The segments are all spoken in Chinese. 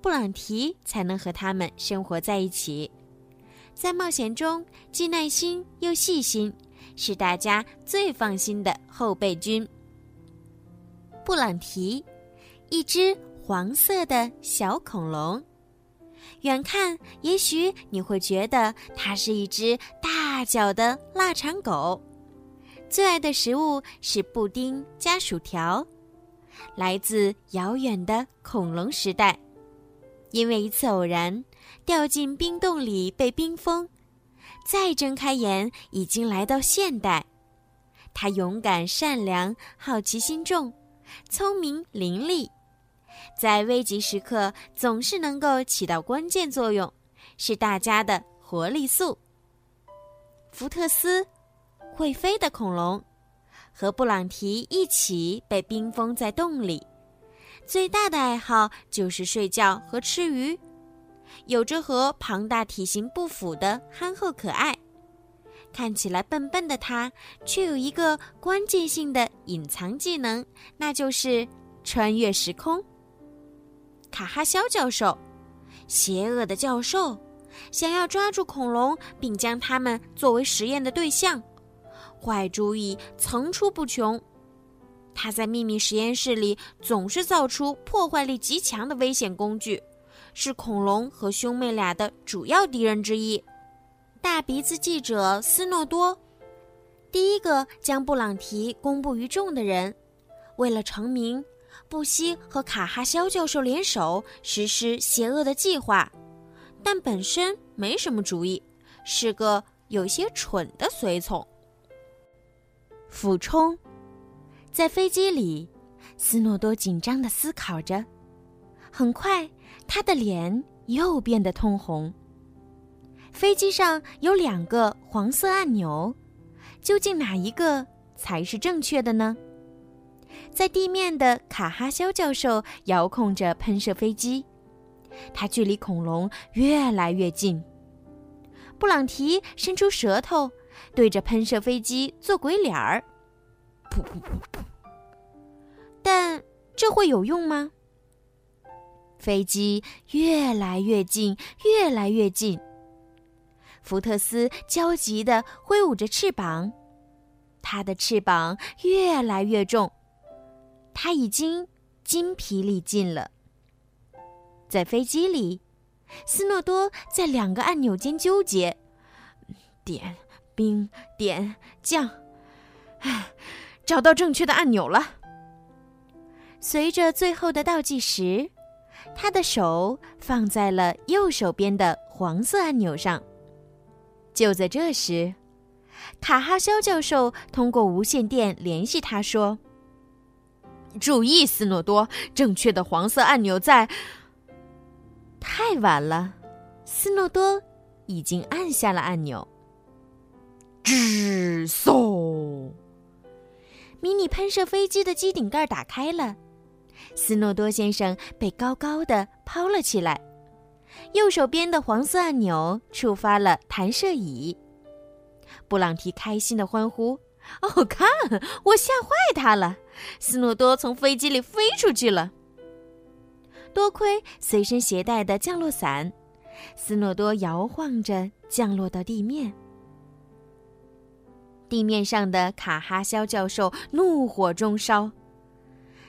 布朗提才能和他们生活在一起，在冒险中既耐心又细心，是大家最放心的后备军。布朗提，一只黄色的小恐龙，远看也许你会觉得它是一只大脚的腊肠狗，最爱的食物是布丁加薯条，来自遥远的恐龙时代。因为一次偶然，掉进冰洞里被冰封，再睁开眼，已经来到现代。他勇敢、善良、好奇心重，聪明伶俐，在危急时刻总是能够起到关键作用，是大家的活力素。福特斯，会飞的恐龙，和布朗提一起被冰封在洞里。最大的爱好就是睡觉和吃鱼，有着和庞大体型不符的憨厚可爱。看起来笨笨的他，却有一个关键性的隐藏技能，那就是穿越时空。卡哈肖教授，邪恶的教授，想要抓住恐龙并将它们作为实验的对象，坏主意层出不穷。他在秘密实验室里总是造出破坏力极强的危险工具，是恐龙和兄妹俩的主要敌人之一。大鼻子记者斯诺多，第一个将布朗提公布于众的人，为了成名，不惜和卡哈肖教授联手实施邪恶的计划，但本身没什么主意，是个有些蠢的随从。俯冲。在飞机里，斯诺多紧张地思考着。很快，他的脸又变得通红。飞机上有两个黄色按钮，究竟哪一个才是正确的呢？在地面的卡哈肖教授遥控着喷射飞机，他距离恐龙越来越近。布朗提伸出舌头，对着喷射飞机做鬼脸儿。噗噗噗噗！但这会有用吗？飞机越来越近，越来越近。福特斯焦急地挥舞着翅膀，他的翅膀越来越重，他已经筋疲力尽了。在飞机里，斯诺多在两个按钮间纠结，点冰，点降，唉。找到正确的按钮了。随着最后的倒计时，他的手放在了右手边的黄色按钮上。就在这时，卡哈肖教授通过无线电联系他说：“注意，斯诺多，正确的黄色按钮在……太晚了，斯诺多已经按下了按钮。”吱嗖。迷你喷射飞机的机顶盖打开了，斯诺多先生被高高的抛了起来。右手边的黄色按钮触发了弹射椅。布朗提开心的欢呼：“哦，看，我吓坏他了！”斯诺多从飞机里飞出去了。多亏随身携带的降落伞，斯诺多摇晃着降落到地面。地面上的卡哈肖教授怒火中烧，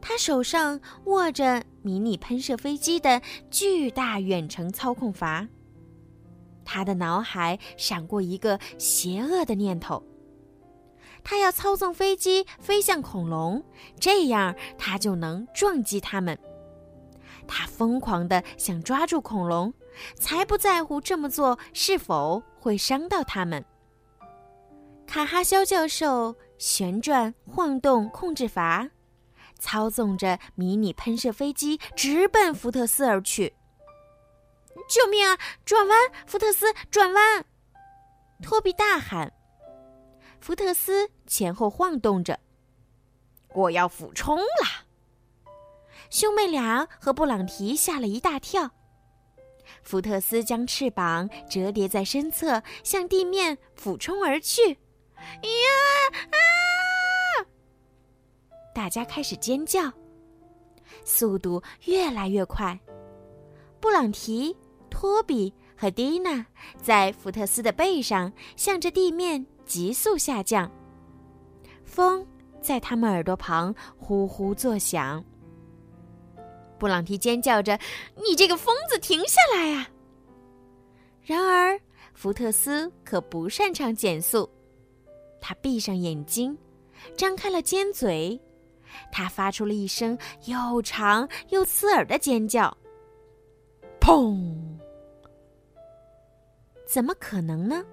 他手上握着迷你喷射飞机的巨大远程操控阀。他的脑海闪过一个邪恶的念头：他要操纵飞机飞向恐龙，这样他就能撞击它们。他疯狂地想抓住恐龙，才不在乎这么做是否会伤到它们。卡哈肖教授旋转晃动控制阀，操纵着迷你喷射飞机直奔福特斯而去。救命啊！转弯，福特斯，转弯！托比大喊。福特斯前后晃动着，我要俯冲了。兄妹俩和布朗提吓了一大跳。福特斯将翅膀折叠在身侧，向地面俯冲而去。呀啊！大家开始尖叫，速度越来越快。布朗提。托比和蒂娜在福特斯的背上，向着地面急速下降。风在他们耳朵旁呼呼作响。布朗提尖叫着：“你这个疯子，停下来呀！”然而，福特斯可不擅长减速。他闭上眼睛，张开了尖嘴，他发出了一声又长又刺耳的尖叫。砰！怎么可能呢？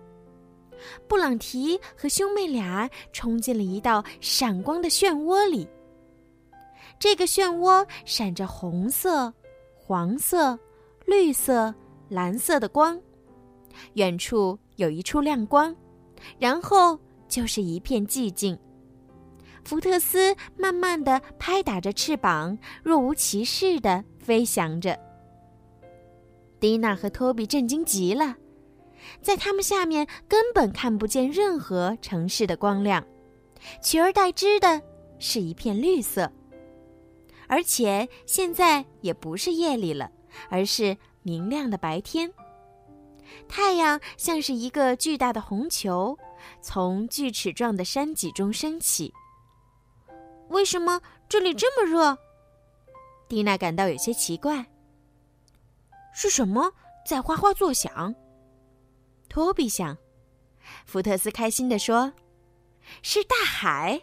布朗提和兄妹俩冲进了一道闪光的漩涡里。这个漩涡闪着红色、黄色、绿色、蓝色的光，远处有一处亮光，然后就是一片寂静。福特斯慢慢的拍打着翅膀，若无其事的飞翔着。蒂娜和托比震惊极了。在它们下面根本看不见任何城市的光亮，取而代之的是一片绿色。而且现在也不是夜里了，而是明亮的白天。太阳像是一个巨大的红球，从锯齿状的山脊中升起。为什么这里这么热？蒂娜感到有些奇怪。是什么在哗哗作响？托比想，福特斯开心地说：“是大海。”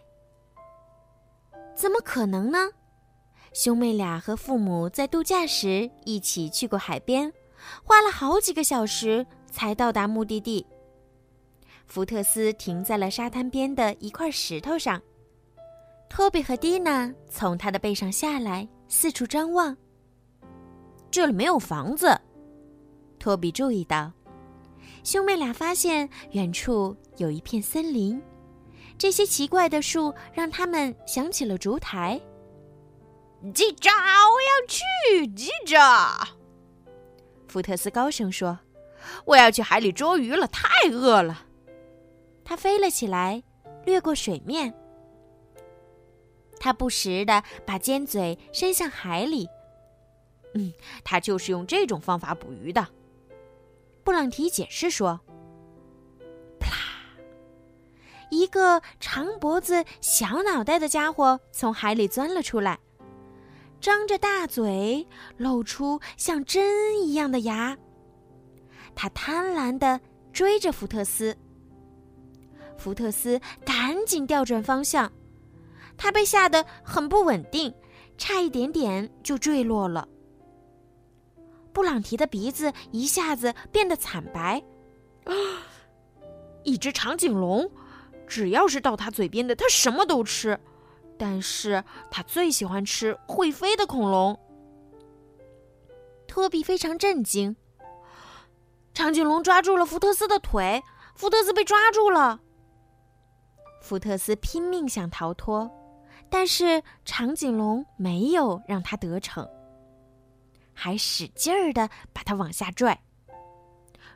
怎么可能呢？兄妹俩和父母在度假时一起去过海边，花了好几个小时才到达目的地。福特斯停在了沙滩边的一块石头上，托比和蒂娜从他的背上下来，四处张望。这里没有房子，托比注意到。兄妹俩发现远处有一片森林，这些奇怪的树让他们想起了烛台。记着，我要去！记着，福特斯高声说：“我要去海里捉鱼了，太饿了。”他飞了起来，掠过水面。他不时的把尖嘴伸向海里。嗯，他就是用这种方法捕鱼的。布朗提解释说：“啪！一个长脖子、小脑袋的家伙从海里钻了出来，张着大嘴，露出像针一样的牙。他贪婪的追着福特斯。福特斯赶紧调转方向，他被吓得很不稳定，差一点点就坠落了。”布朗提的鼻子一下子变得惨白，啊！一只长颈龙，只要是到他嘴边的，他什么都吃，但是他最喜欢吃会飞的恐龙。托比非常震惊，长颈龙抓住了福特斯的腿，福特斯被抓住了。福特斯拼命想逃脱，但是长颈龙没有让他得逞。还使劲儿的把他往下拽。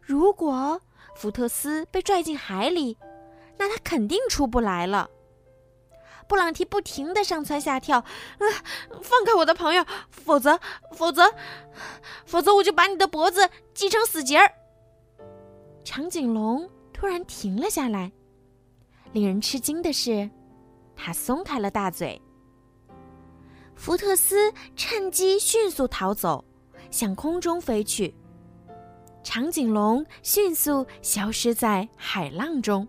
如果福特斯被拽进海里，那他肯定出不来了。布朗提不停的上蹿下跳，啊！放开我的朋友，否则，否则，否则我就把你的脖子系成死结儿。长颈龙突然停了下来，令人吃惊的是，他松开了大嘴。福特斯趁机迅速逃走，向空中飞去。长颈龙迅速消失在海浪中。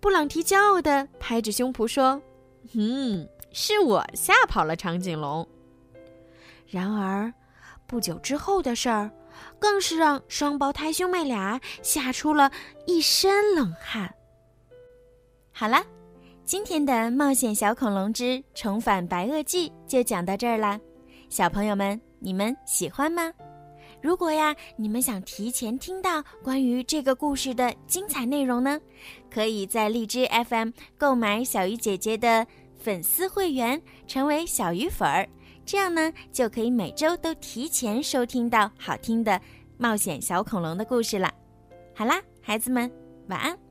布朗提骄傲地拍着胸脯说：“嗯，是我吓跑了长颈龙。”然而，不久之后的事儿，更是让双胞胎兄妹俩吓出了一身冷汗。好了，今天的《冒险小恐龙之重返白垩纪》就讲到这儿啦，小朋友们，你们喜欢吗？如果呀，你们想提前听到关于这个故事的精彩内容呢，可以在荔枝 FM 购买小鱼姐姐的粉丝会员，成为小鱼粉儿，这样呢就可以每周都提前收听到好听的冒险小恐龙的故事了。好啦，孩子们，晚安。